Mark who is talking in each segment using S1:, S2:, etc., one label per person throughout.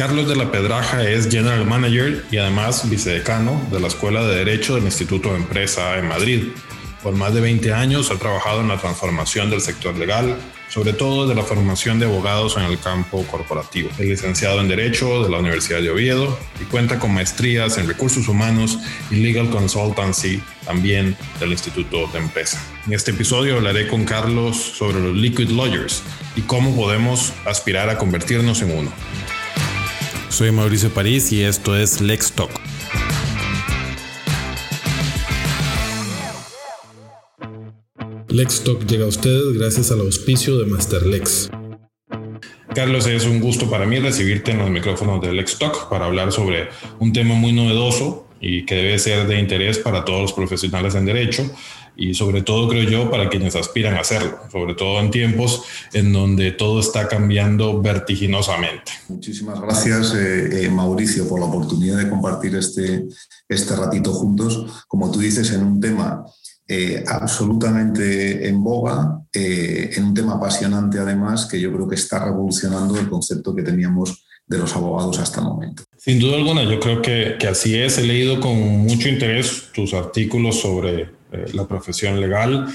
S1: Carlos de la Pedraja es General Manager y además vicedecano de la Escuela de Derecho del Instituto de Empresa en Madrid. Por más de 20 años ha trabajado en la transformación del sector legal, sobre todo de la formación de abogados en el campo corporativo. Es licenciado en Derecho de la Universidad de Oviedo y cuenta con maestrías en Recursos Humanos y Legal Consultancy también del Instituto de Empresa. En este episodio hablaré con Carlos sobre los Liquid Lawyers y cómo podemos aspirar a convertirnos en uno. Soy Mauricio París y esto es Lex Talk. Lex Talk llega a ustedes gracias al auspicio de Masterlex. Carlos, es un gusto para mí recibirte en los micrófonos de Lex Talk para hablar sobre un tema muy novedoso y que debe ser de interés para todos los profesionales en derecho y sobre todo creo yo para quienes aspiran a hacerlo, sobre todo en tiempos en donde todo está cambiando vertiginosamente.
S2: Muchísimas gracias eh, eh, Mauricio por la oportunidad de compartir este, este ratito juntos, como tú dices, en un tema eh, absolutamente en boga, en un tema apasionante además, que yo creo que está revolucionando el concepto que teníamos de los abogados hasta el momento.
S1: Sin duda alguna, yo creo que, que así es. He leído con mucho interés tus artículos sobre eh, la profesión legal,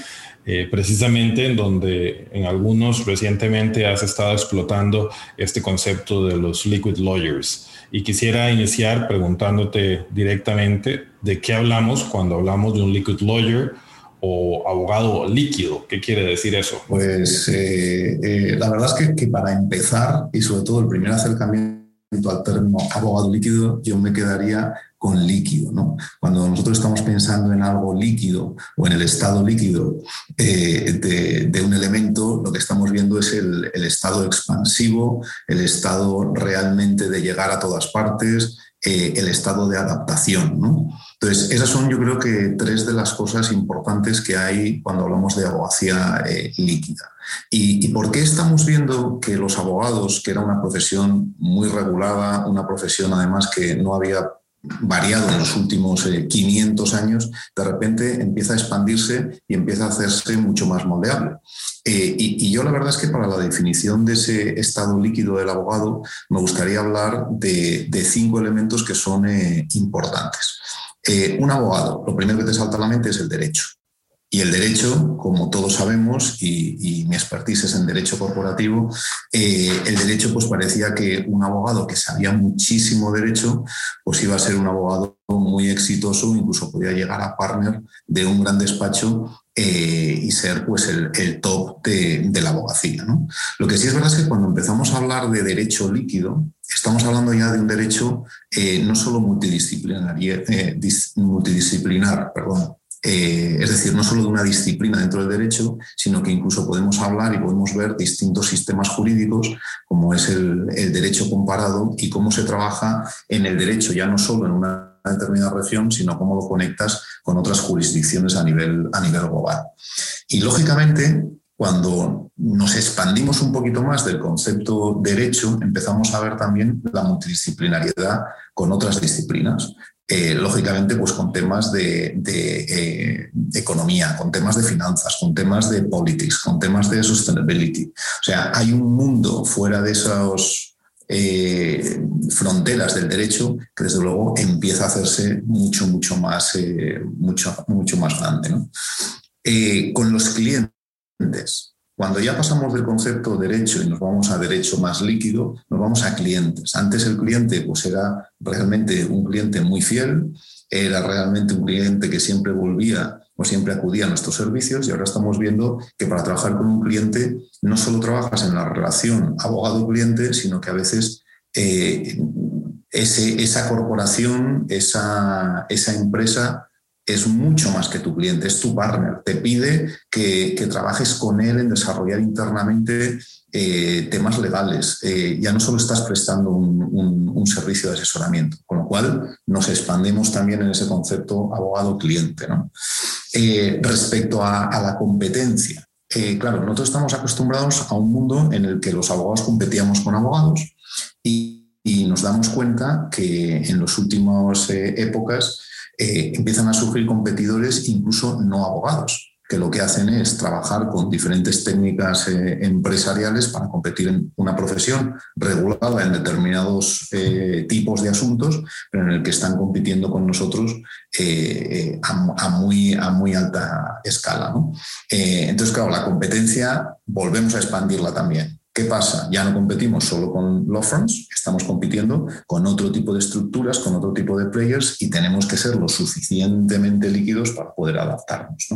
S1: eh, precisamente en donde en algunos recientemente has estado explotando este concepto de los liquid lawyers. Y quisiera iniciar preguntándote directamente de qué hablamos cuando hablamos de un liquid lawyer o abogado líquido. ¿Qué quiere decir eso?
S2: Pues eh, la verdad es que, que para empezar, y sobre todo el primer acercamiento al término abogado líquido, yo me quedaría con líquido. ¿no? Cuando nosotros estamos pensando en algo líquido o en el estado líquido eh, de, un elemento, lo que estamos viendo es el, estado expansivo, el estado realmente de llegar a todas partes, eh, el estado de adaptación. ¿no? Entonces, esas son yo creo que tres de las cosas importantes que hay cuando hablamos de abogacía eh, líquida. ¿Y, ¿Y, por qué estamos viendo que los abogados, que era una profesión muy regulada, una profesión además que no había variado en los últimos 500 eh, años, de repente empieza a expandirse y empieza a hacerse mucho más moldeable. Eh, y, yo la verdad es que para la definición de ese estado líquido del abogado me gustaría hablar de, cinco elementos que son eh, un abogado, lo primero que te salta a la mente es el derecho. Y el derecho, como todos sabemos, y, mi expertise es en derecho corporativo, eh, el derecho pues parecía que un abogado que sabía muchísimo derecho, pues iba a ser un abogado muy exitoso, incluso podía llegar a partner de un gran despacho eh, y ser pues el, top de, la abogacía. Lo que sí es verdad es que cuando empezamos a hablar de derecho líquido, estamos hablando ya de un derecho eh, no solo multidisciplinar, multidisciplinar perdón, eh, es decir, no solo de una disciplina dentro del derecho, sino que incluso podemos hablar y podemos ver distintos sistemas jurídicos, como es el, derecho comparado y cómo se trabaja en el derecho, ya no solo en una determinada región, sino cómo lo conectas con otras jurisdicciones a nivel, a nivel global. Y lógicamente, cuando nos expandimos un poquito más del concepto derecho, empezamos a ver también la multidisciplinariedad con otras disciplinas. Eh, lógicamente pues con temas de, eh, economía, con temas de finanzas, con temas de politics, con temas de sustainability. O sea, hay un mundo fuera de esas eh, fronteras del derecho que desde luego empieza a hacerse mucho, mucho más, mucho, mucho más grande. con los clientes, cuando ya pasamos del concepto derecho y nos vamos a derecho más líquido, nos vamos a clientes. Antes el cliente pues era realmente un cliente muy fiel, era realmente un cliente que siempre volvía o siempre acudía a nuestros servicios y ahora estamos viendo que para trabajar con un cliente no solo trabajas en la relación abogado-cliente, sino que a veces eh, esa corporación, esa, esa empresa es mucho más que tu cliente, es tu partner. Te pide que, trabajes con él en desarrollar internamente eh, temas legales. Eh, ya no solo estás prestando un, servicio de asesoramiento, con lo cual nos expandemos también en ese concepto abogado-cliente. Eh, respecto a, la competencia, claro, nosotros estamos acostumbrados a un mundo en el que los abogados competíamos con abogados y, y nos damos cuenta que en las últimas épocas eh, empiezan a surgir competidores incluso no abogados. que lo que hacen es trabajar con diferentes técnicas eh, empresariales para competir en una profesión regulada en determinados eh, tipos de asuntos, pero en el que están compitiendo con nosotros a, muy, a muy alta escala. entonces, claro, la competencia volvemos a expandirla también. ¿Qué pasa? Ya no competimos solo con law firms, estamos compitiendo con otro tipo de estructuras, con otro tipo de players y tenemos que ser lo suficientemente líquidos para poder adaptarnos.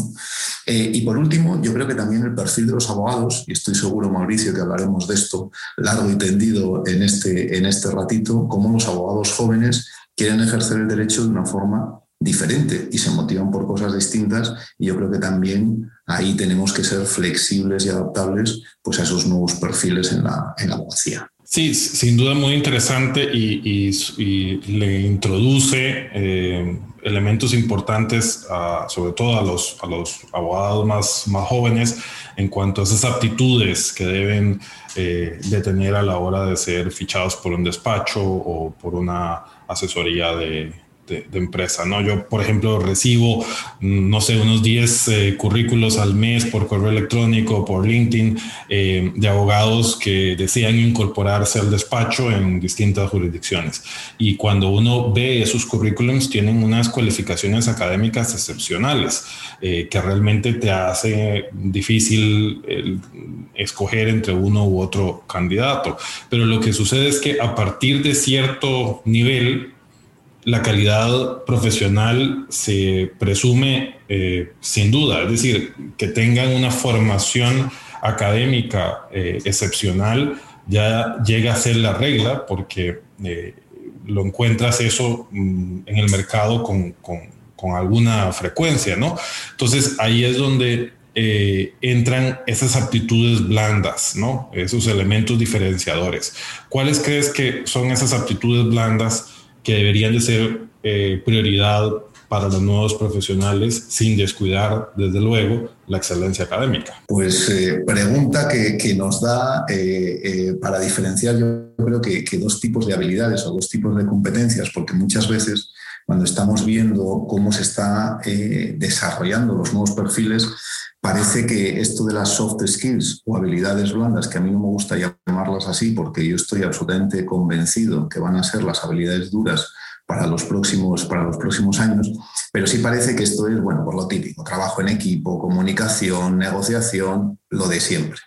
S2: Eh, y por último, yo creo que también el perfil de los abogados, y estoy seguro, Mauricio, que hablaremos de esto largo y tendido en este, en este ratito, cómo los abogados jóvenes quieren ejercer el derecho de una forma diferente y se motivan por cosas distintas y yo creo que también ahí tenemos que ser flexibles y adaptables pues, a esos nuevos perfiles en la, en la abogacía.
S1: Sí, sin duda muy interesante y, le introduce eh, elementos importantes, sobre todo a los, a los abogados más, más jóvenes, en cuanto a esas aptitudes que deben eh, de tener a la hora de ser fichados por un despacho o por una asesoría de, de, empresa, ¿no? Yo, por ejemplo, recibo, no sé, unos 10 eh, currículos al mes por correo electrónico, por LinkedIn, eh, de abogados que desean incorporarse al despacho en distintas jurisdicciones. Y cuando uno ve esos currículums, tienen unas cualificaciones académicas excepcionales, eh, que realmente te hace difícil escoger entre uno u otro candidato. Pero lo que sucede es que a partir de cierto nivel, la calidad profesional se presume eh, sin duda, es decir, que tengan una formación académica eh, excepcional ya llega a ser la regla porque eh, lo encuentras eso mm, en el mercado con, con, alguna frecuencia, ¿no? Entonces ahí es donde entran esas aptitudes blandas, ¿no? Esos elementos diferenciadores. ¿Cuáles crees que son esas aptitudes blandas? Que deberían de ser eh, prioridad para los nuevos profesionales sin descuidar, desde luego, la excelencia académica?
S2: Pues eh, pregunta que, que, nos da eh, para diferenciar yo creo que, que, dos tipos de habilidades o dos tipos de competencias, porque muchas veces cuando estamos viendo cómo se está desarrollando los nuevos perfiles, parece que esto de las soft skills o habilidades blandas, que a mí no me gusta llamarlas así porque yo estoy absolutamente convencido que van a ser las habilidades duras para los próximos, para los próximos años, pero sí parece que esto es, bueno, por lo típico, trabajo en equipo, comunicación, negociación, lo de siempre.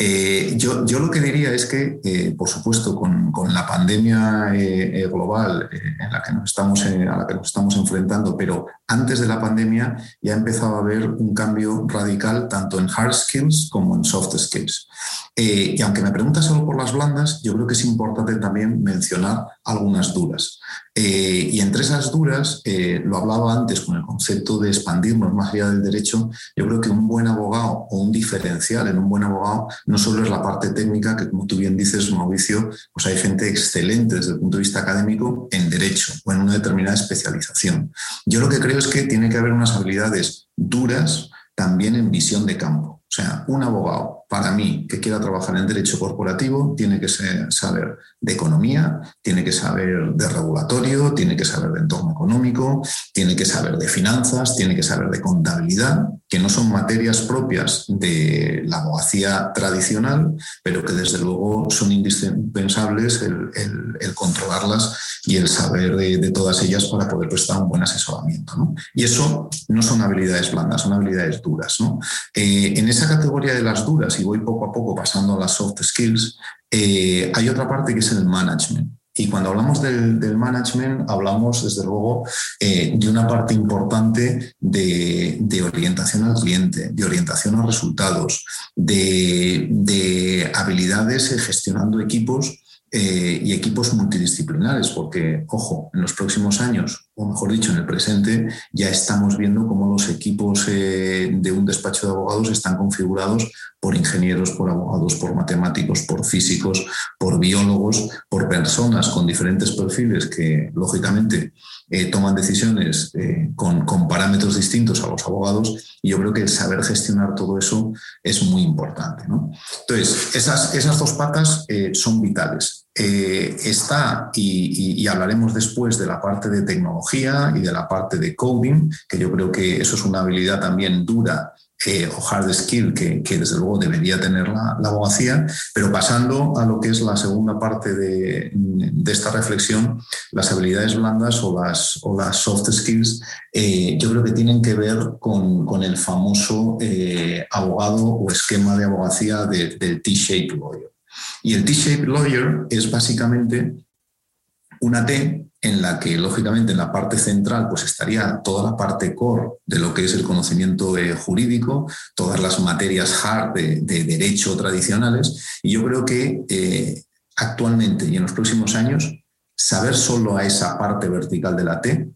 S2: Eh, yo, lo que diría es que, eh, por supuesto, con, con la pandemia eh, global en la que nos estamos, a la que nos estamos enfrentando, pero antes de la pandemia ya empezaba a haber un cambio radical tanto en hard skills como en soft skills. y aunque me preguntas solo por las blandas, yo creo que es importante también mencionar algunas duras. Eh, y entre esas duras, eh, lo hablaba antes con el concepto de expandirnos más allá del derecho, yo creo que un buen abogado o un diferencial en un buen abogado no solo es la parte técnica, que como tú bien dices, Mauricio, pues hay gente excelente desde el punto de vista académico en derecho o en una determinada especialización. Yo lo que creo es que tiene que haber unas habilidades duras también en visión de campo. O sea, un abogado, para mí, que quiera trabajar en derecho corporativo, tiene que saber de economía, tiene que saber de regulatorio, tiene que saber de entorno económico, tiene que saber de finanzas, tiene que saber de contabilidad, que no son materias propias de la abogacía tradicional, pero que desde luego son indispensables el, controlarlas y el saber de, todas ellas para poder prestar un buen asesoramiento. Y eso no son habilidades blandas, son habilidades duras. Eh, en esa categoría de las duras, y voy poco a poco pasando a las soft skills, eh, hay otra parte que es el management. Y cuando hablamos del, management, hablamos desde luego eh, de una parte importante de, orientación al cliente, de orientación a resultados, de, de habilidades gestionando equipos eh, y equipos multidisciplinares, porque, ojo, en los próximos años, o mejor dicho, en el presente, ya estamos viendo cómo los equipos eh, de un despacho de abogados están configurados por ingenieros, por abogados, por matemáticos, por físicos, por biólogos, por personas con diferentes perfiles que, lógicamente, eh, toman decisiones con, con, parámetros distintos a los abogados y yo creo que saber gestionar todo eso es muy importante. Entonces, esas dos patas son vitales. Eh, está, y, hablaremos después de la parte de tecnología y de la parte de coding, que yo creo que eso es una habilidad también dura eh, o hard skill que, desde luego debería tener la, abogacía, pero pasando a lo que es la segunda parte de, esta reflexión, las habilidades blandas o las, o las soft skills, eh, yo creo que tienen que ver con, el famoso eh, abogado o esquema de abogacía del T-shaped lawyer. Y el T-shaped lawyer es básicamente una T en la que, lógicamente, en la parte central pues estaría toda la parte core de lo que es el conocimiento jurídico, todas las materias hard de, derecho tradicionales. Y yo creo que eh, actualmente y en los próximos años, saber solo a esa parte vertical de la T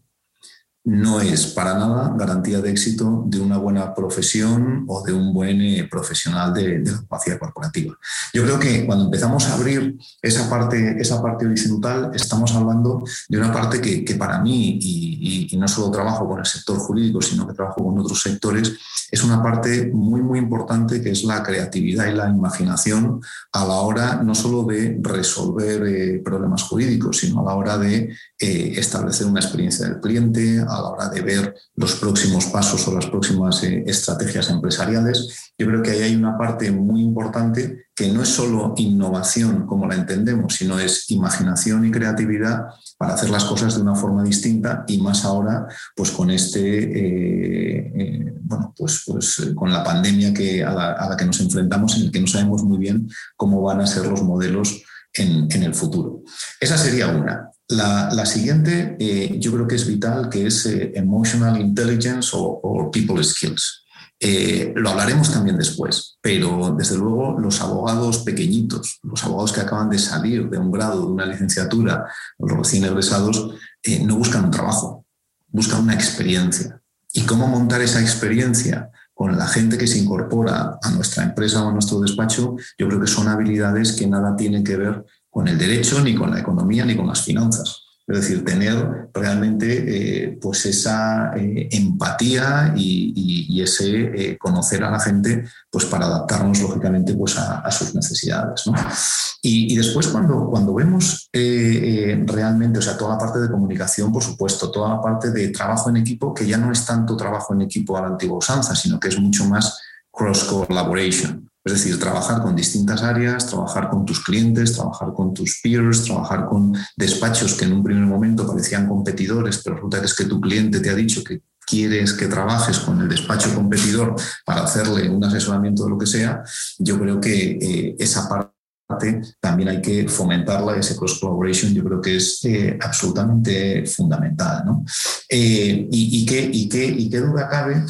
S2: no es para nada garantía de éxito de una buena profesión o de un buen eh, profesional de, la capacidad corporativa. Yo creo que cuando empezamos a abrir esa parte, esa parte horizontal, estamos hablando de una parte que, para mí, y, y, no solo trabajo con el sector jurídico, sino que trabajo con otros sectores, es una parte muy, muy importante que es la creatividad y la imaginación a la hora no solo de resolver eh, problemas jurídicos, sino a la hora de eh, establecer una experiencia del cliente, a la hora de ver los próximos pasos o las próximas eh, estrategias empresariales. Yo creo que ahí hay una parte muy importante que no es solo innovación como la entendemos, sino es imaginación y creatividad para hacer las cosas de una forma distinta y más ahora, pues con este, eh, eh, bueno, pues, pues con la pandemia que, a la, que nos enfrentamos, en el que no sabemos muy bien cómo van a ser los modelos en, el futuro. Esa sería una. La, siguiente, eh, yo creo que es vital, que es Emotional Intelligence o People Skills. Eh, lo hablaremos también después, pero desde luego los abogados pequeñitos, los abogados que acaban de salir de un grado, de una licenciatura, los recién egresados, eh, no buscan un trabajo, buscan una experiencia. ¿Y cómo montar esa experiencia con la gente que se incorpora a nuestra empresa o a nuestro despacho? Yo creo que son habilidades que nada tienen que ver con el derecho, ni con la economía, ni con las finanzas. Es decir, tener realmente eh, pues esa eh, empatía y, ese eh, conocer a la gente pues para adaptarnos lógicamente pues a, sus necesidades. Y, después cuando, cuando vemos realmente, o sea, toda la parte de comunicación, por supuesto, toda la parte de trabajo en equipo, que ya no es tanto trabajo en equipo a la antigua usanza, sino que es mucho más cross collaboration. Es decir, trabajar con distintas áreas, trabajar con tus clientes, trabajar con tus peers, trabajar con despachos que en un primer momento parecían competidores, pero resulta que es que tu cliente te ha dicho que quieres que trabajes con el despacho competidor para hacerle un asesoramiento de lo que sea, yo creo que eh, esa parte también hay que fomentarla, ese cross collaboration yo creo que es eh, absolutamente fundamental. ¿no? Eh, y, y, qué, ¿Y qué duda cabe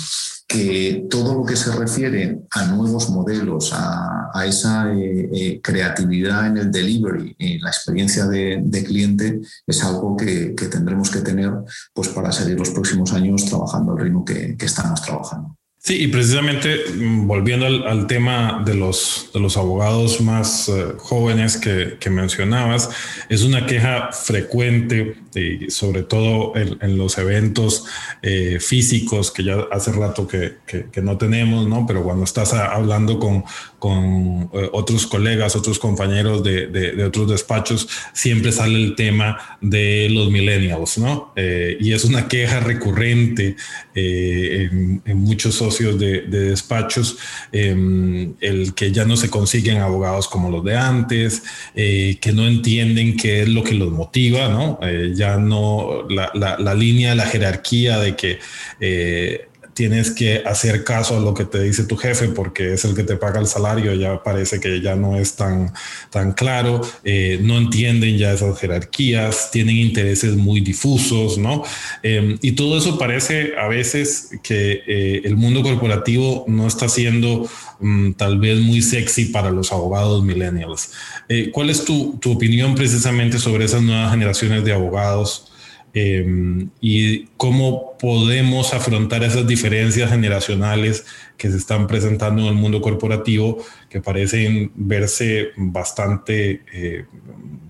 S2: que todo lo que se refiere a nuevos modelos, a, esa eh, eh, creatividad en el delivery, y la experiencia de, cliente, es algo que, tendremos que tener pues, para seguir los próximos años trabajando al ritmo que estamos trabajando.
S1: Sí, y precisamente mm, volviendo al, tema de los, abogados más eh, jóvenes que, mencionabas, es una queja frecuente, y sobre todo en, los eventos eh, físicos que ya hace rato que, no tenemos, ¿no? Pero cuando estás hablando con, eh, otros colegas, otros compañeros de, otros despachos, siempre sale el tema de los millennials, ¿no? y es una queja recurrente en, muchos de, despachos, em, el que ya no se consiguen abogados como los de antes, eh, que no entienden qué es lo que los motiva, ¿no? Eh, ya no la, la, la, línea, la jerarquía de que eh, tienes que hacer caso a lo que te dice tu jefe porque es el que te paga el salario, ya parece que ya no es tan, tan claro, eh, no entienden ya esas jerarquías, tienen intereses muy difusos, ¿no? Em, y todo eso parece a veces que eh, el mundo corporativo no está siendo mm, tal vez muy sexy para los abogados millennials. Eh, ¿Cuál es tu, tu opinión precisamente sobre esas nuevas generaciones de abogados? Em, y cómo podemos afrontar esas diferencias generacionales que se están presentando en el mundo corporativo, que parecen verse bastante eh,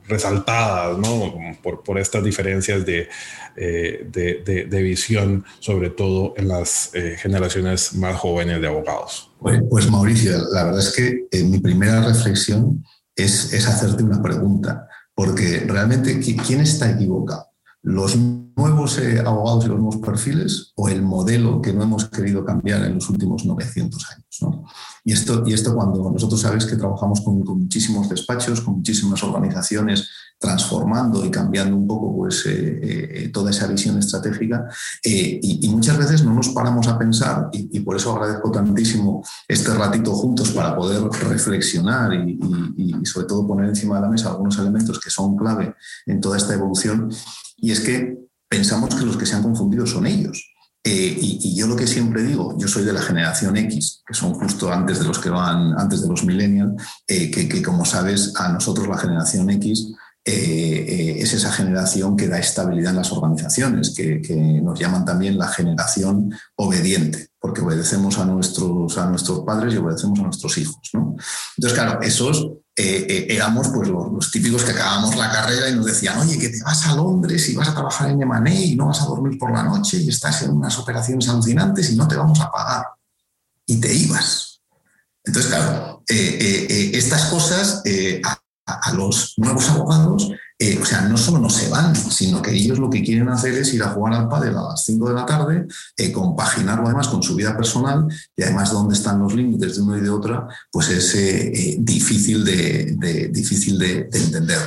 S1: resaltadas ¿no? por, por, estas diferencias de, eh, de, de, visión, sobre todo en las eh, generaciones más jóvenes de abogados.
S2: Pues, pues Mauricio, la verdad es que mi primera reflexión es, es hacerte una pregunta, porque realmente, ¿quién está equivocado? Los nuevos eh, abogados y los nuevos perfiles o el modelo que no hemos querido cambiar en los últimos 900 años. Y, esto, y esto cuando nosotros sabéis que trabajamos con, muchísimos despachos, con muchísimas organizaciones, transformando y cambiando un poco pues, eh, eh, toda esa visión estratégica. Y, muchas veces no nos paramos a pensar, y, por eso agradezco tantísimo este ratito juntos para poder reflexionar y sobre todo poner encima de la mesa algunos elementos que son clave en toda esta evolución. Y es que pensamos que los que se han confundido son ellos. Eh, y, yo lo que siempre digo, yo soy de la generación X, que son justo antes de los que van, antes de los millennials, eh, que, como sabes, a nosotros la generación X eh, es esa generación que da estabilidad en las organizaciones, que, nos llaman también la generación obediente, porque obedecemos a nuestros, a nuestros padres y obedecemos a nuestros hijos. Entonces, claro, esos eh, eh, éramos pues, los, típicos que acabamos la carrera y nos decían, oye, que te vas a Londres y vas a trabajar en M&A y no vas a dormir por la noche y estás en unas operaciones alucinantes y no te vamos a pagar. Y te ibas. Entonces, claro, eh, estas cosas a, los nuevos abogados eh, o sea, no solo no se van, sino que ellos lo que quieren hacer es ir a jugar al pádel a las 5 de la tarde, eh, compaginarlo además con su vida personal y además dónde están los límites de uno y de otra, pues es eh, difícil, de, difícil de, entender.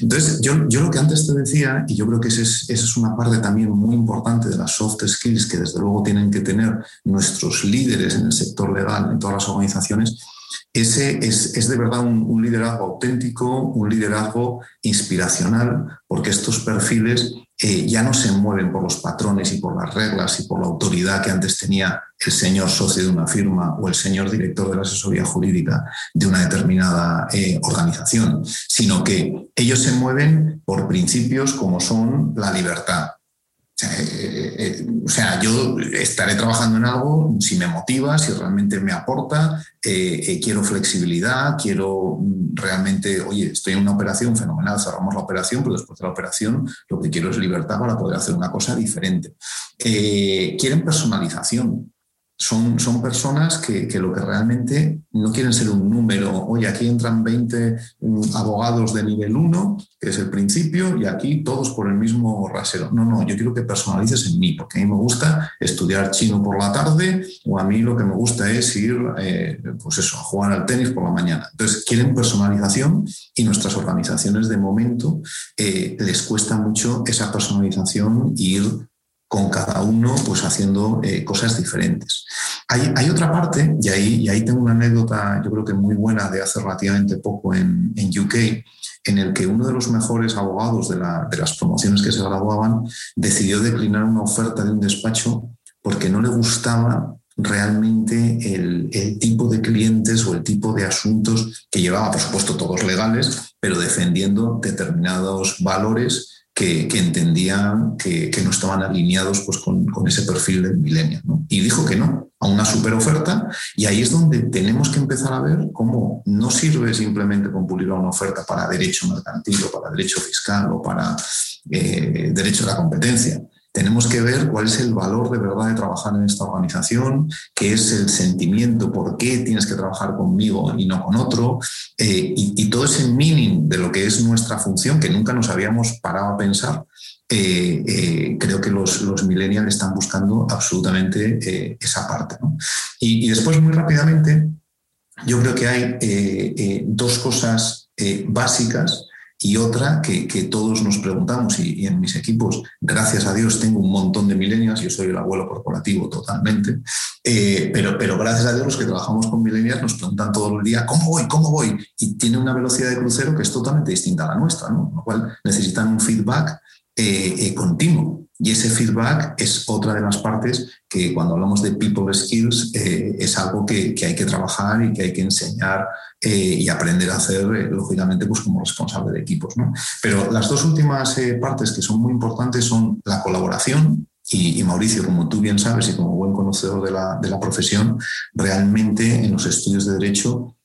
S2: Entonces, yo, yo, lo que antes te decía, y yo creo que esa es, es una parte también muy importante de las soft skills que desde luego tienen que tener nuestros líderes en el sector legal, en todas las organizaciones, ese es, de verdad un, liderazgo auténtico, un liderazgo inspiracional, porque estos perfiles eh, ya no se mueven por los patrones y por las reglas y por la autoridad que antes tenía el señor socio de una firma o el señor director de la asesoría jurídica de una determinada eh, organización, sino que ellos se mueven por principios como son la libertad, eh, eh, o sea, yo estaré trabajando en algo si me motiva, si realmente me aporta, eh, quiero flexibilidad, quiero mm, realmente, oye, estoy en una operación fenomenal, cerramos la operación, pero después de la operación lo que quiero es libertad para poder hacer una cosa diferente. quieren personalización son, son personas que, lo que realmente no quieren ser un número. Oye, aquí entran 20 mm, abogados de nivel 1, que es el principio, y aquí todos por el mismo rasero. No, no, yo quiero que personalices en mí, porque a mí me gusta estudiar chino por la tarde, o a mí lo que me gusta es ir, eh, pues eso, a jugar al tenis por la mañana. Entonces, quieren personalización y nuestras organizaciones de momento eh, les cuesta mucho esa personalización y ir con cada uno pues haciendo eh, cosas diferentes. Hay, otra parte, y ahí, tengo una anécdota yo creo que muy buena de hace relativamente poco en, UK, en el que uno de los mejores abogados de las promociones que se graduaban decidió declinar una oferta de un despacho porque no le gustaba realmente el, el, tipo de clientes o el tipo de asuntos que llevaba, por supuesto, todos legales, pero defendiendo determinados valores que, entendían que, no estaban alineados pues, con, ese perfil del milenio. Y dijo que no, a una super oferta, y ahí es donde tenemos que empezar a ver cómo no sirve simplemente con pulir una oferta para derecho mercantil o para derecho fiscal o para eh, derecho a la competencia, tenemos que ver cuál es el valor de verdad de trabajar en esta organización, qué es el sentimiento, por qué tienes que trabajar conmigo y no con otro, eh, y, todo ese meaning de lo que es nuestra función, que nunca nos habíamos parado a pensar, eh, eh, creo que los, millennials están buscando absolutamente esa parte. Y, después, muy rápidamente, yo creo que hay dos cosas básicas y otra que, todos nos preguntamos, y, en mis equipos, gracias a Dios, tengo un montón de millennials, yo soy el abuelo corporativo totalmente, eh, pero, pero gracias a Dios los que trabajamos con millennials nos preguntan todo el día, ¿cómo voy? ¿Cómo voy? Y tiene una velocidad de crucero que es totalmente distinta a la nuestra, ¿no? Lo cual necesitan un feedback eh, eh, continuo. Y ese feedback es otra de las partes que cuando hablamos de people skills es algo que, que, hay que trabajar y que hay que enseñar eh, y aprender a hacer, eh, lógicamente, pues como responsable de equipos. ¿no? Pero las dos últimas eh, partes que son muy importantes son la colaboración, y, Mauricio, como tú bien sabes y como buen conocedor de la, de la, profesión, realmente en los estudios de derecho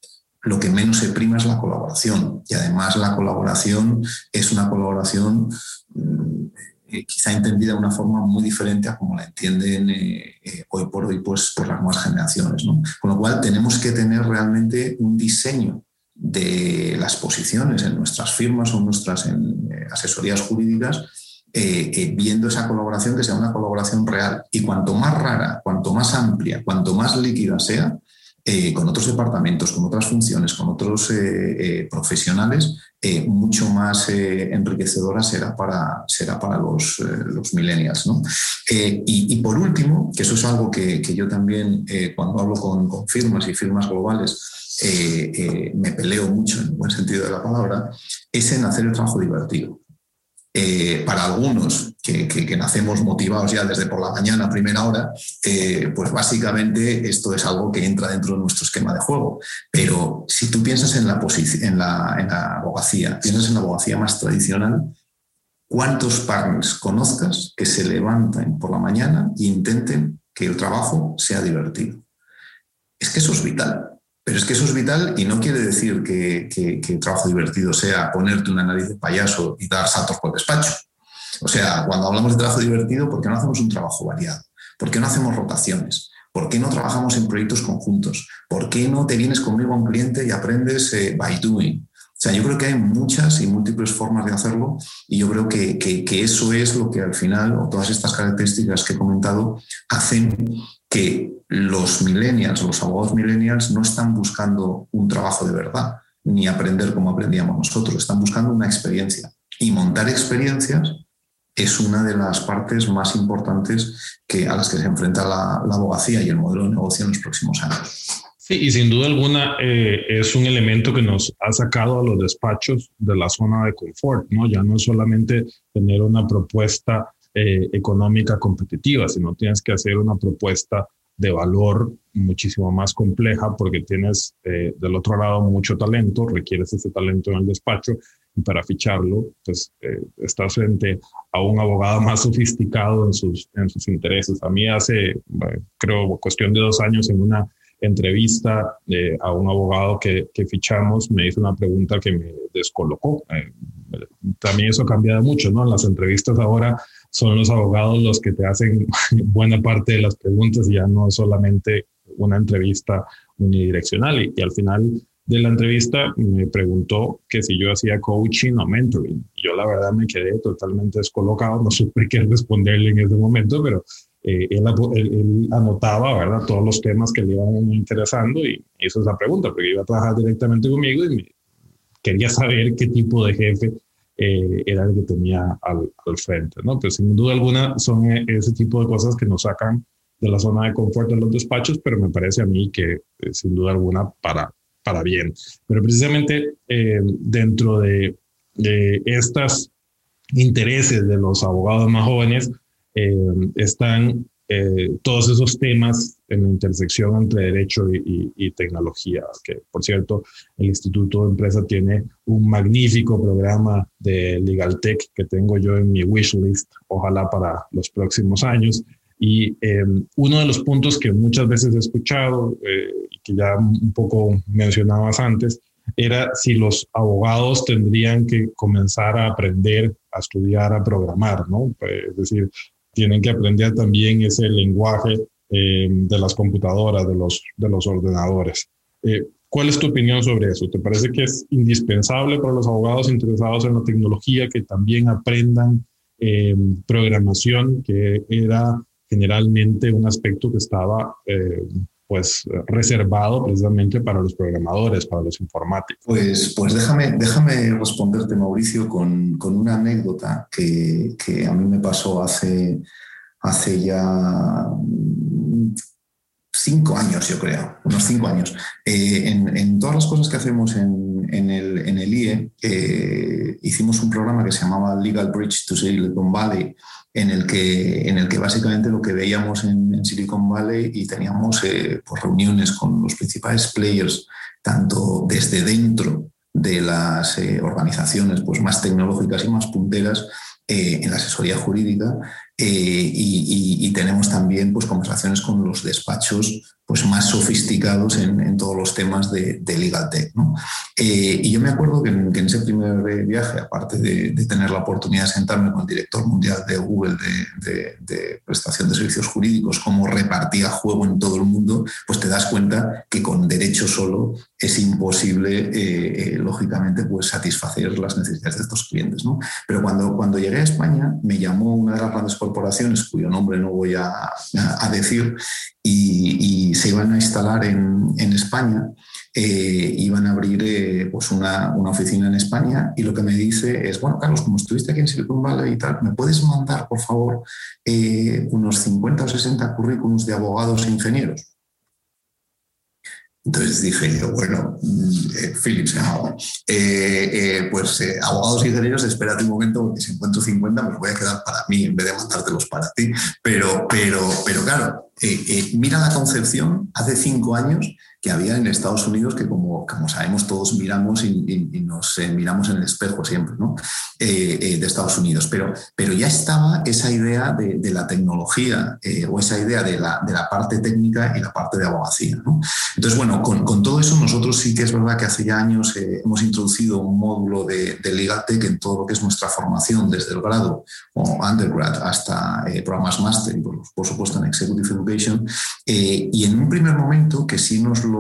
S2: lo que menos se prima es la colaboración. Y además la colaboración es una colaboración mm, eh, quizá entendida de una forma muy diferente a como la entienden eh, eh, hoy por hoy pues, por las nuevas generaciones. Con lo cual tenemos que tener realmente un diseño de las posiciones en nuestras firmas o en nuestras asesorías jurídicas viendo esa colaboración que sea una colaboración real. Y cuanto más rara, cuanto más amplia, cuanto más líquida sea, con otros departamentos, con otras funciones, con otros profesionales, mucho más enriquecedora será para, será para los, millennials. Y, por último, que eso es algo que, yo también cuando hablo con, con firmas y firmas globales, eh, eh, me peleo mucho en el buen sentido de la palabra, es en hacer el trabajo divertido. Eh, para algunos que, nacemos motivados ya desde por la mañana, a primera hora, pues básicamente esto es algo que entra dentro de nuestro esquema de juego. Pero si tú piensas en la, en la, abogacía, piensas en la abogacía más tradicional, ¿cuántos partners conozcas que se levanten por la mañana e intenten que el trabajo sea divertido? Es que eso es vital. Pero es que eso es vital y no quiere decir que, el trabajo divertido sea ponerte una nariz de payaso y dar saltos por despacho. O sea, cuando hablamos de trabajo divertido, ¿por qué no hacemos un trabajo variado? ¿Por qué no hacemos rotaciones? ¿Por qué no trabajamos en proyectos conjuntos? ¿Por qué no te vienes conmigo a un cliente y aprendes eh, by doing? O sea, yo creo que hay muchas y múltiples formas de hacerlo y yo creo que, que, eso es lo que al final, o todas estas características que he comentado, hacen que los millennials, los abogados millennials, no están buscando un trabajo de verdad, ni aprender como aprendíamos nosotros, están buscando una experiencia. Y montar experiencias es una de las partes más importantes que, a las que se enfrenta la, abogacía y el modelo de negocio en los próximos años.
S1: Sí, y sin duda alguna eh, es un elemento que nos ha sacado a los despachos de la zona de confort, ¿no? Ya no es solamente tener una propuesta eh, económica competitiva, sino tienes que hacer una propuesta de valor muchísimo más compleja porque tienes eh, del otro lado mucho talento, requieres ese talento en el despacho y para ficharlo, pues eh, estás frente a un abogado más sofisticado en sus, en sus intereses. A mí hace, creo, cuestión de dos años en una entrevista a un abogado que, que, fichamos, me hizo una pregunta que me descolocó. también eso ha cambiado mucho, ¿no? En las entrevistas ahora son los abogados los que te hacen buena parte de las preguntas y ya no es solamente una entrevista unidireccional. Y, al final de la entrevista me preguntó que si yo hacía coaching o mentoring. Yo la verdad me quedé totalmente descolocado, no supe qué responderle en ese momento, pero eh, él, él, anotaba, ¿verdad? Todos los temas que le iban interesando y esa pregunta, porque iba a trabajar directamente conmigo y quería saber qué tipo de jefe eh, era el que tenía al, frente, ¿no? Pero sin duda alguna son eh, ese tipo de cosas que nos sacan de la zona de confort de los despachos, pero me parece a mí que eh, sin duda alguna para, para bien. Pero precisamente dentro de, de estos intereses de los abogados más jóvenes están eh, todos esos temas en la intersección entre derecho y, tecnología, que por cierto, el Instituto de Empresa tiene un magnífico programa de Legal Tech que tengo yo en mi wish list, ojalá para los próximos años. Y em, uno de los puntos que muchas veces he escuchado eh, y que ya un poco mencionabas antes, era si los abogados tendrían que comenzar a aprender a estudiar a programar, ¿no? Es decir, tienen que aprender también ese lenguaje eh, de las computadoras, de los, de los ordenadores. Eh, ¿Cuál es tu opinión sobre eso? ¿Te parece que es indispensable para los abogados interesados en la tecnología que también aprendan eh, programación, que era generalmente un aspecto que estaba pues reservado precisamente para los programadores, para los informáticos.
S2: Pues, pues déjame, déjame responderte, Mauricio, con, con una anécdota que, que, a mí me pasó hace, hace ya cinco años, yo creo, unos cinco años. Eh, en, en, todas las cosas que hacemos en, en, el, IE, eh, hicimos un programa que se llamaba Legal Bridge to Silicon Valley, en el que, en el que básicamente lo que veíamos en, Silicon Valley y teníamos eh, pues reuniones con los principales players, tanto desde dentro de las eh, organizaciones pues más tecnológicas y más punteras, en la asesoría jurídica, y, y, tenemos también pues, conversaciones con los despachos pues más sofisticados en, todos los temas de, Legal Tech. Eh, y yo me acuerdo que en, ese primer viaje, aparte de, tener la oportunidad de sentarme con el director mundial de Google de, prestación de servicios jurídicos, cómo repartía juego en todo el mundo, pues te das cuenta que con derecho solo es imposible, eh, eh, lógicamente, pues satisfacer las necesidades de estos clientes. Pero cuando, cuando llegué a España, me llamó una de las grandes corporaciones, cuyo nombre no voy a, decir, y, se iban a instalar en, España, eh, iban a abrir eh, pues una, oficina en España y lo que me dice es, bueno, Carlos, como estuviste aquí en Silicon Valley y tal, ¿me puedes mandar, por favor, eh, unos 50 o 60 currículums de abogados e ingenieros? Entonces dije yo, bueno, mm, eh, Philips, pues abogados y ingenieros, espérate un momento porque si encuentro 50 me los voy a quedar para mí en vez de mandártelos para ti. Pero, pero, pero claro, eh, eh, mira la concepción hace cinco años había en Estados Unidos, que como, sabemos todos miramos y, nos eh, miramos en el espejo siempre, ¿no? de Estados Unidos. Pero, pero ya estaba esa idea de, la tecnología o esa idea de la, de la, parte técnica y la parte de abogacía. ¿no? Entonces, bueno, con, todo eso nosotros sí que es verdad que hace ya años hemos introducido un módulo de, de Legal Tech en todo lo que es nuestra formación, desde el grado o undergrad hasta programas máster y por, por supuesto en Executive eh, y en un primer momento, que sí nos lo,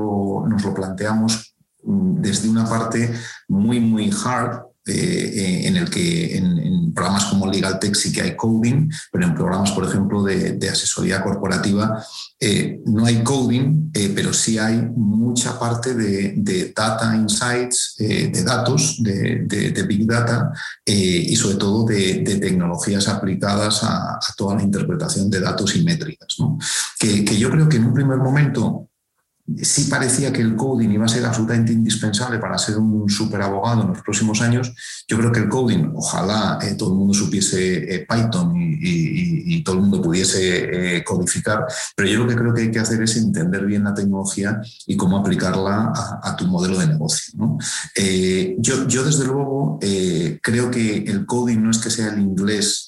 S2: nos lo planteamos mm, desde una parte muy, muy hard, eh, eh, en el que en, programas como Legal Tech sí que hay coding, pero en programas, por ejemplo, de, asesoría corporativa no hay coding, pero sí hay mucha parte de, data insights, de datos, de, big data y sobre todo de, tecnologías aplicadas a, toda la interpretación de datos y métricas. Que yo creo que en un primer momento sí parecía que el coding iba a ser absolutamente indispensable para ser un super abogado en los próximos años. Yo creo que el coding, ojalá eh, todo el mundo supiese eh, Python y, todo el mundo pudiese eh, codificar, pero yo lo que creo que hay que hacer es entender bien la tecnología y cómo aplicarla a, tu modelo de negocio. yo, yo, desde luego, creo que el coding no es que sea el inglés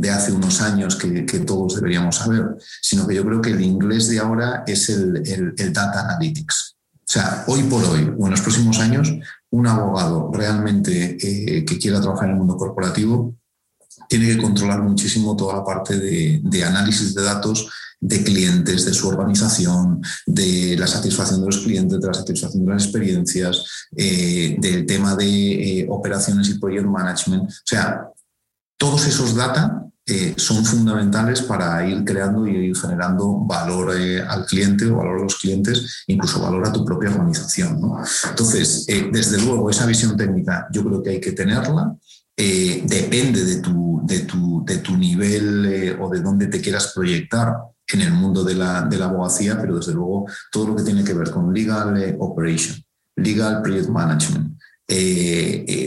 S2: de hace unos años que, todos deberíamos saber, sino que yo creo que el inglés de ahora es el, data analytics. O sea, hoy por hoy o en los próximos años, un abogado realmente eh, que quiera trabajar en el mundo corporativo tiene que controlar muchísimo toda la parte de, análisis de datos de clientes, de su organización, de la satisfacción de los clientes, de la satisfacción de las experiencias, eh, del tema de eh, operaciones y project management. O sea, todos esos data eh, son fundamentales para ir creando y ir generando valor eh, al cliente o valor a los clientes, incluso valor a tu propia organización. Entonces, eh, desde luego, esa visión técnica yo creo que hay que tenerla. depende de tu, de tu, de tu nivel o de dónde te quieras proyectar en el mundo de la, de la abogacía, pero desde luego todo lo que tiene que ver con legal operation, legal project management,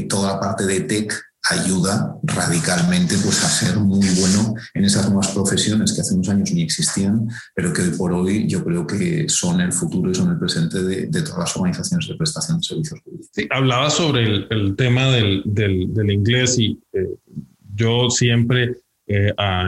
S2: toda la parte de tech ayuda radicalmente pues, a ser muy bueno en esas nuevas profesiones que hace unos años ni existían, pero que hoy por hoy yo creo que son el futuro y son el presente de, todas las organizaciones de prestación de servicios públicos.
S1: hablaba sobre el, tema del, del, inglés y eh, yo siempre eh, a,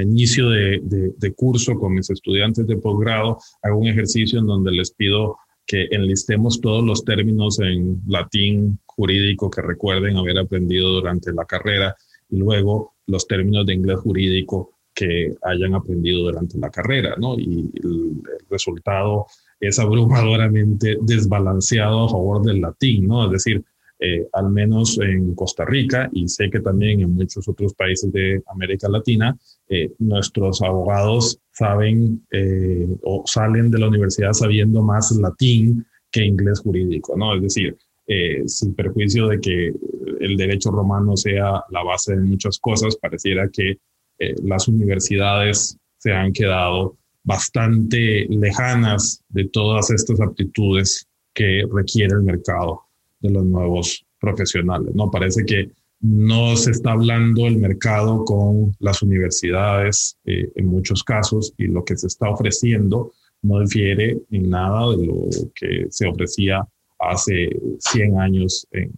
S1: inicio de, de, curso con mis estudiantes de posgrado hago un ejercicio en donde les pido que enlistemos todos los términos en latín jurídico que recuerden haber aprendido durante la carrera y luego los términos de inglés jurídico que hayan aprendido durante la carrera, ¿no? Y el, resultado es abrumadoramente desbalanceado a favor del latín, ¿no? Es decir, eh, al menos en Costa Rica y sé que también en muchos otros países de América Latina, eh, nuestros abogados saben eh, o salen de la universidad sabiendo más latín que inglés jurídico, ¿no? Es decir, sin perjuicio de que el derecho romano sea la base de muchas cosas, pareciera que las universidades se han quedado bastante lejanas de todas estas aptitudes que requiere el mercado de los nuevos profesionales. ¿no? Parece que no se está hablando el mercado con las universidades eh, en muchos casos y lo que se está ofreciendo no difiere en nada de lo que se ofrecía hace 100 años en,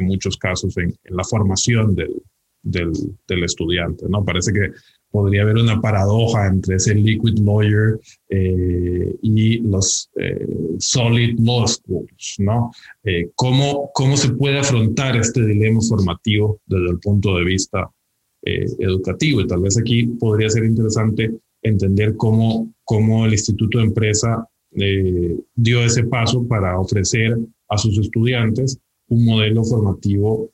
S1: muchos casos en, la formación del, del, del, estudiante. ¿no? Parece que podría haber una paradoja entre ese liquid lawyer eh, y los eh, solid law schools, ¿no? Eh, ¿cómo, ¿Cómo se puede afrontar este dilema formativo desde el punto de vista educativo? Y tal vez aquí podría ser interesante entender cómo, cómo el Instituto de Empresa dio ese paso para ofrecer a sus estudiantes un modelo formativo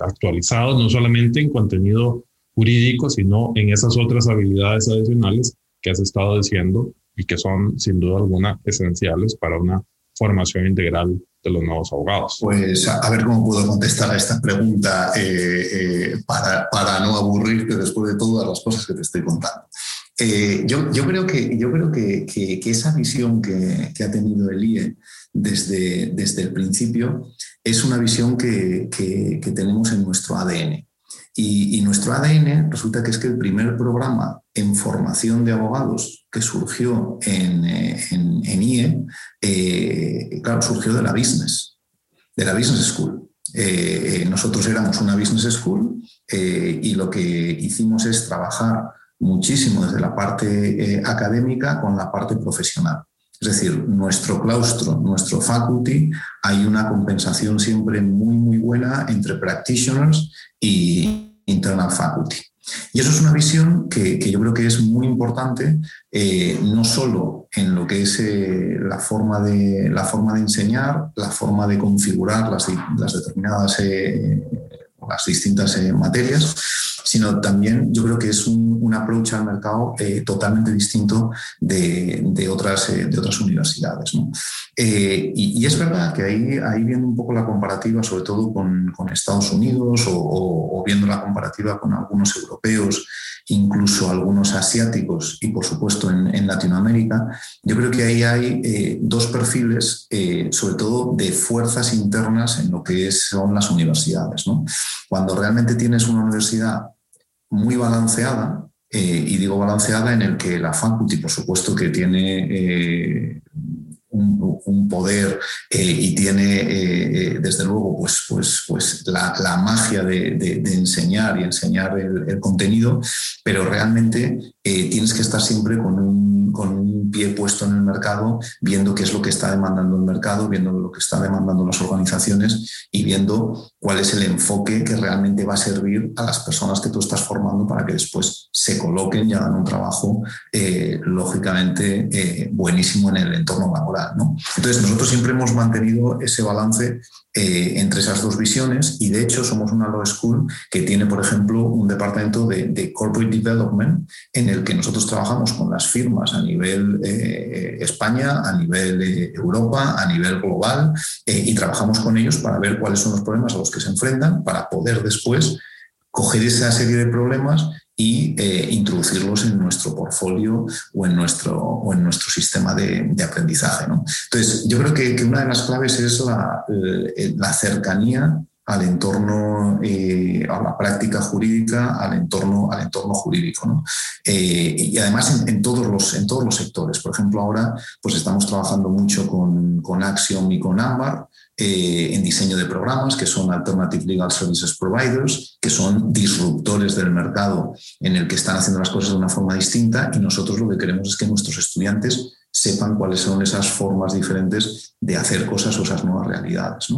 S1: actualizado, no solamente en contenido jurídico, sino en esas otras habilidades adicionales que has estado diciendo y que son sin duda alguna esenciales para una formación integral de los nuevos abogados.
S2: Pues a, ver cómo puedo contestar a esta pregunta eh, eh, para, para, no aburrirte después de todas las cosas que te estoy contando. Eh, yo, yo, creo, que, yo creo que, que, esa visión que, que, ha tenido el IE desde, desde el principio es una visión que, tenemos en nuestro ADN. Y, nuestro ADN resulta que es que el primer programa en formación de abogados que surgió en, en, IE, eh, claro, surgió de la business, de la business school. Eh, nosotros éramos una business school eh, y lo que hicimos es trabajar muchísimo desde la parte académica con la parte profesional. Es decir, nuestro claustro, nuestro faculty, hay una compensación siempre muy, muy buena entre practitioners y internal faculty. Y eso es una visión que, yo creo que es muy importante, eh, no solo en lo que es eh, la, forma de, la forma de enseñar, la forma de configurar las, determinadas, eh, las distintas materias, sino también yo creo que es un, approach al mercado eh, totalmente distinto de, otras, eh, de otras universidades. Eh, y, es verdad que ahí, ahí viendo un poco la comparativa, sobre todo con, Estados Unidos o, viendo la comparativa con algunos europeos, incluso algunos asiáticos y por supuesto en, Latinoamérica, yo creo que ahí hay dos perfiles, sobre todo de fuerzas internas en lo que son las universidades. Cuando realmente tienes una universidad muy balanceada, eh, y digo balanceada en el que la faculty, por supuesto, que tiene eh, un, poder eh, y tiene, desde luego, pues, pues, pues la, magia de, enseñar y enseñar el, contenido, pero realmente tienes que estar siempre con un, pie puesto en el mercado, viendo qué es lo que está demandando el mercado, viendo lo que está demandando las organizaciones y viendo cuál es el enfoque que realmente va a servir a las personas que tú estás formando para que después se coloquen y hagan un trabajo eh, lógicamente eh, buenísimo en el entorno laboral. Entonces, nosotros siempre hemos mantenido ese balance eh, entre esas dos visiones y de hecho somos una law school que tiene, por ejemplo, un departamento de, corporate development en el que nosotros trabajamos con las firmas a nivel eh, España, a nivel eh, Europa, a nivel global y trabajamos con ellos para ver cuáles son los problemas a los que se enfrentan para poder después coger esa serie de problemas y eh, introducirlos en nuestro portfolio o en nuestro, o en nuestro sistema de, aprendizaje. ¿no? Entonces, yo creo que, una de las claves es la, eh, la cercanía al entorno, eh, a la práctica jurídica, al entorno, al entorno jurídico. ¿no? y además en, todos los, en todos los sectores. Por ejemplo, ahora pues estamos trabajando mucho con, con Axiom y con Ambar eh, en diseño de programas, que son Alternative Legal Services Providers, que son disruptores del mercado en el que están haciendo las cosas de una forma distinta y nosotros lo que queremos es que nuestros estudiantes sepan cuáles son esas formas diferentes de hacer cosas o esas nuevas realidades.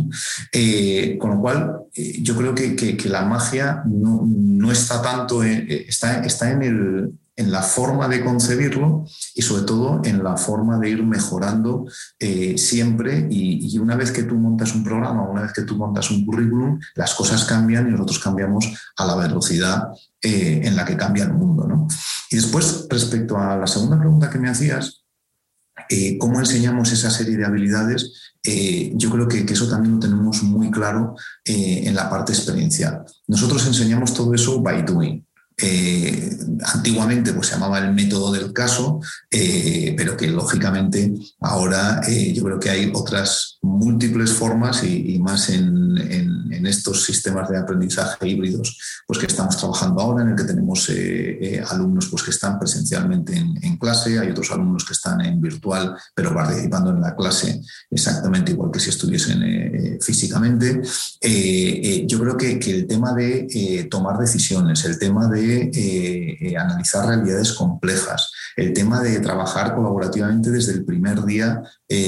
S2: Eh, con lo cual, eh, yo creo que, la magia no, está tanto, está, está en el, en la forma de concebirlo y sobre todo en la forma de ir mejorando eh, siempre y, una vez que tú montas un programa, una vez que tú montas un currículum, las cosas cambian y nosotros cambiamos a la velocidad eh, en la que cambia el mundo. Y después, respecto a la segunda pregunta que me hacías, eh, ¿cómo enseñamos esa serie de habilidades? yo creo que, que, eso también lo tenemos muy claro en la parte experiencial. Nosotros enseñamos todo eso by doing. Eh, antiguamente pues, se llamaba el método del caso, eh, pero que lógicamente ahora eh, yo creo que hay otras múltiples formas y, más en, en, estos sistemas de aprendizaje híbridos pues que estamos trabajando ahora, en el que tenemos alumnos pues, que están presencialmente en, clase, hay otros alumnos que están en virtual, pero participando en la clase exactamente igual que si estuviesen físicamente. yo creo que, que, el tema de tomar decisiones, el tema de analizar realidades complejas, el tema de trabajar colaborativamente desde el primer día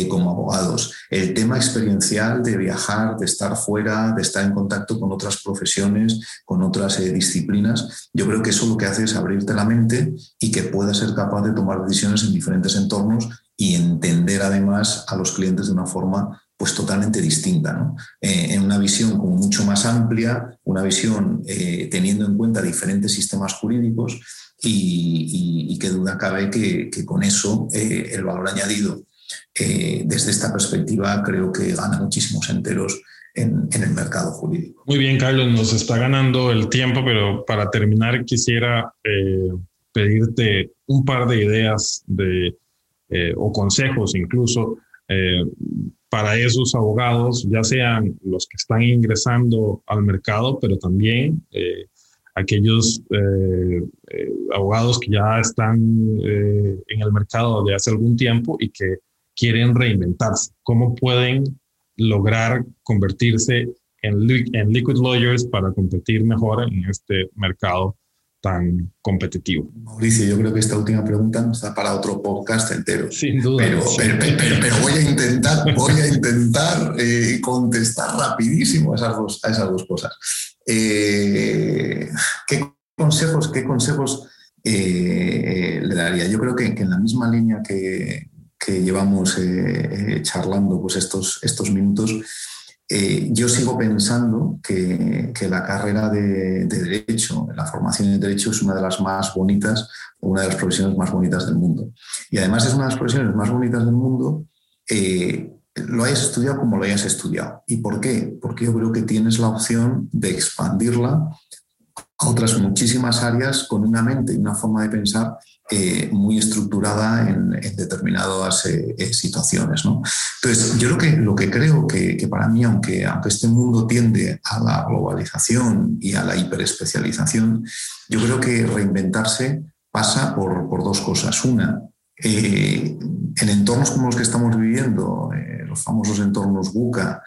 S2: como abogados, el tema experiencial de viajar, de estar fuera, de estar en contacto con otras profesiones, con otras eh, disciplinas, yo creo que eso lo que hace es abrirte la mente y que puedas ser capaz de tomar decisiones en diferentes entornos y entender además a los clientes de una forma pues totalmente distinta, eh, en una visión como mucho más amplia, una visión eh, teniendo en cuenta diferentes sistemas jurídicos y, y, que duda cabe que, con eso el valor añadido desde esta perspectiva creo que gana muchísimos enteros en, el mercado jurídico.
S1: Muy bien, Carlos, nos está ganando el tiempo, pero para terminar quisiera eh, pedirte un par de ideas de, eh, o consejos incluso eh, para esos abogados, ya sean los que están ingresando al mercado, pero también aquellos abogados que ya están en el mercado de hace algún tiempo y que quieren reinventarse. ¿Cómo pueden lograr convertirse en, liquid lawyers para competir mejor en este mercado tan competitivo.
S2: Mauricio, yo creo que esta última pregunta nos da para otro podcast entero.
S1: Sin duda.
S2: Pero, pero, voy a intentar, voy a intentar eh, contestar rapidísimo a esas dos, a esas dos cosas. Eh, ¿Qué consejos, qué consejos eh, le daría? Yo creo que, que, en la misma línea que, que llevamos charlando pues estos, estos minutos, eh, yo sigo pensando que, la carrera de, Derecho, la formación en Derecho es una de las más bonitas, una de las profesiones más bonitas del mundo. Y además es una de las profesiones más bonitas del mundo, lo hayas estudiado como lo hayas estudiado. ¿Y por qué? Porque yo creo que tienes la opción de expandirla a otras muchísimas áreas con una mente y una forma de pensar eh, muy estructurada en, determinadas eh, eh, situaciones. Entonces, yo lo que, lo que creo que, para mí, aunque, aunque este mundo tiende a la globalización y a la hiperespecialización, yo creo que reinventarse pasa por, por dos cosas. Una, en entornos como los que estamos viviendo, los famosos entornos buca,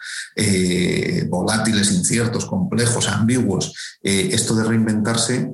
S2: volátiles, inciertos, complejos, ambiguos, esto de reinventarse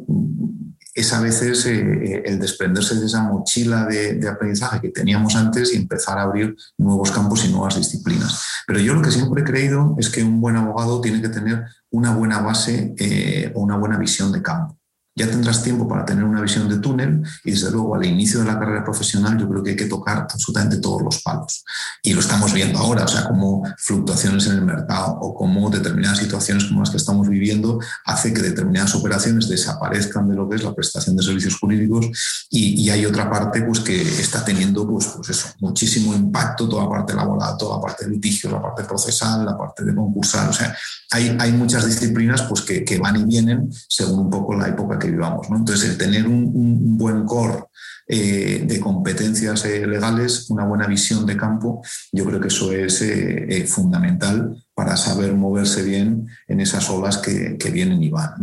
S2: es a veces eh, eh, el desprenderse de esa mochila de, aprendizaje que teníamos antes y empezar a abrir nuevos campos y nuevas disciplinas. Pero yo lo que siempre he creído es que un buen abogado tiene que tener una buena base eh, o una buena visión de campo ya tendrás tiempo para tener una visión de túnel y desde luego al inicio de la carrera profesional yo creo que hay que tocar absolutamente todos los palos. Y lo estamos viendo ahora, o sea, como fluctuaciones en el mercado o como determinadas situaciones como las que estamos viviendo hace que determinadas operaciones desaparezcan de lo que es la prestación de servicios jurídicos y, hay otra parte pues que está teniendo pues, pues eso, muchísimo impacto, toda parte laboral, toda parte de litigio, la parte procesal, la parte de concursal, o sea, hay, hay muchas disciplinas pues que, que van y vienen según un poco la época que vivamos. Entonces, el tener un, buen core eh, de competencias eh, legales, una buena visión de campo, yo creo que eso es eh, fundamental para saber moverse bien en esas olas que, vienen y van.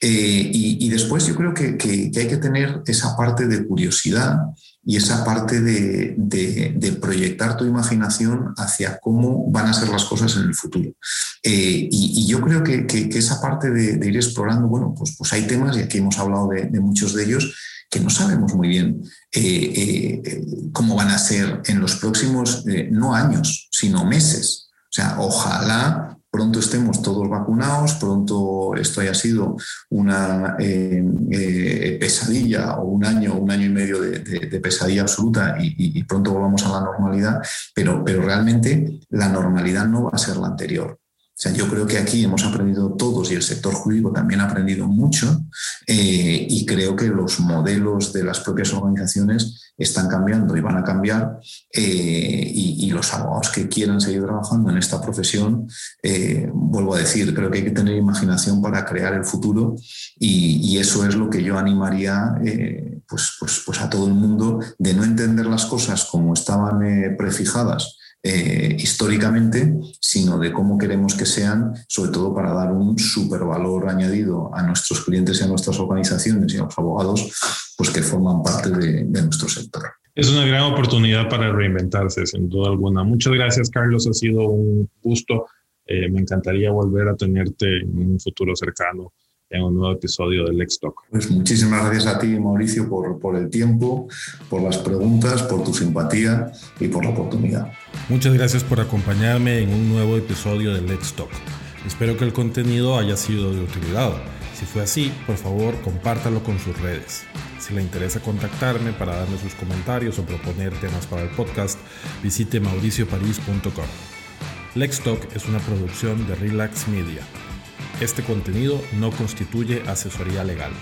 S2: Y, después yo creo que, hay que tener esa parte de curiosidad y esa parte de, proyectar tu imaginación hacia cómo van a ser las cosas en el futuro. Eh, y, yo creo que, esa parte de, ir explorando, bueno, pues, pues hay temas, y aquí hemos hablado de, muchos de ellos, que no sabemos muy bien eh, eh, cómo van a ser en los próximos, no años, sino meses. O sea, ojalá pronto estemos todos vacunados, pronto esto haya sido una eh, eh, pesadilla o un año, un año y medio de, pesadilla absoluta y, pronto volvamos a la normalidad, pero, pero realmente la normalidad no va a ser la anterior. O sea, yo creo que aquí hemos aprendido todos y el sector jurídico también ha aprendido mucho eh, y creo que los modelos de las propias organizaciones están cambiando y van a cambiar eh, y, los abogados que quieran seguir trabajando en esta profesión, eh, vuelvo a decir, creo que hay que tener imaginación para crear el futuro y, eso es lo que yo animaría pues, pues, pues, a todo el mundo de no entender las cosas como estaban prefijadas eh, históricamente, sino de cómo queremos que sean, sobre todo para dar un supervalor añadido a nuestros clientes y a nuestras organizaciones y a los abogados, pues que forman parte de, nuestro sector.
S1: Es una gran oportunidad para reinventarse, sin duda alguna. Muchas gracias, Carlos. Ha sido un gusto. Eh, me encantaría volver a tenerte en un futuro cercano en un nuevo episodio del Lex Talk.
S2: Pues muchísimas gracias a ti, Mauricio, por, por el tiempo, por las preguntas, por tu simpatía y por la oportunidad.
S1: Muchas gracias por acompañarme en un nuevo episodio del Let's Talk. Espero que el contenido haya sido de utilidad. Si fue así, por favor, compártalo con sus redes. Si le interesa contactarme para darme sus comentarios o proponer temas para el podcast, visite mauricioparis.com. Lex Talk es una producción de Relax Media. Este contenido no constituye asesoría legal.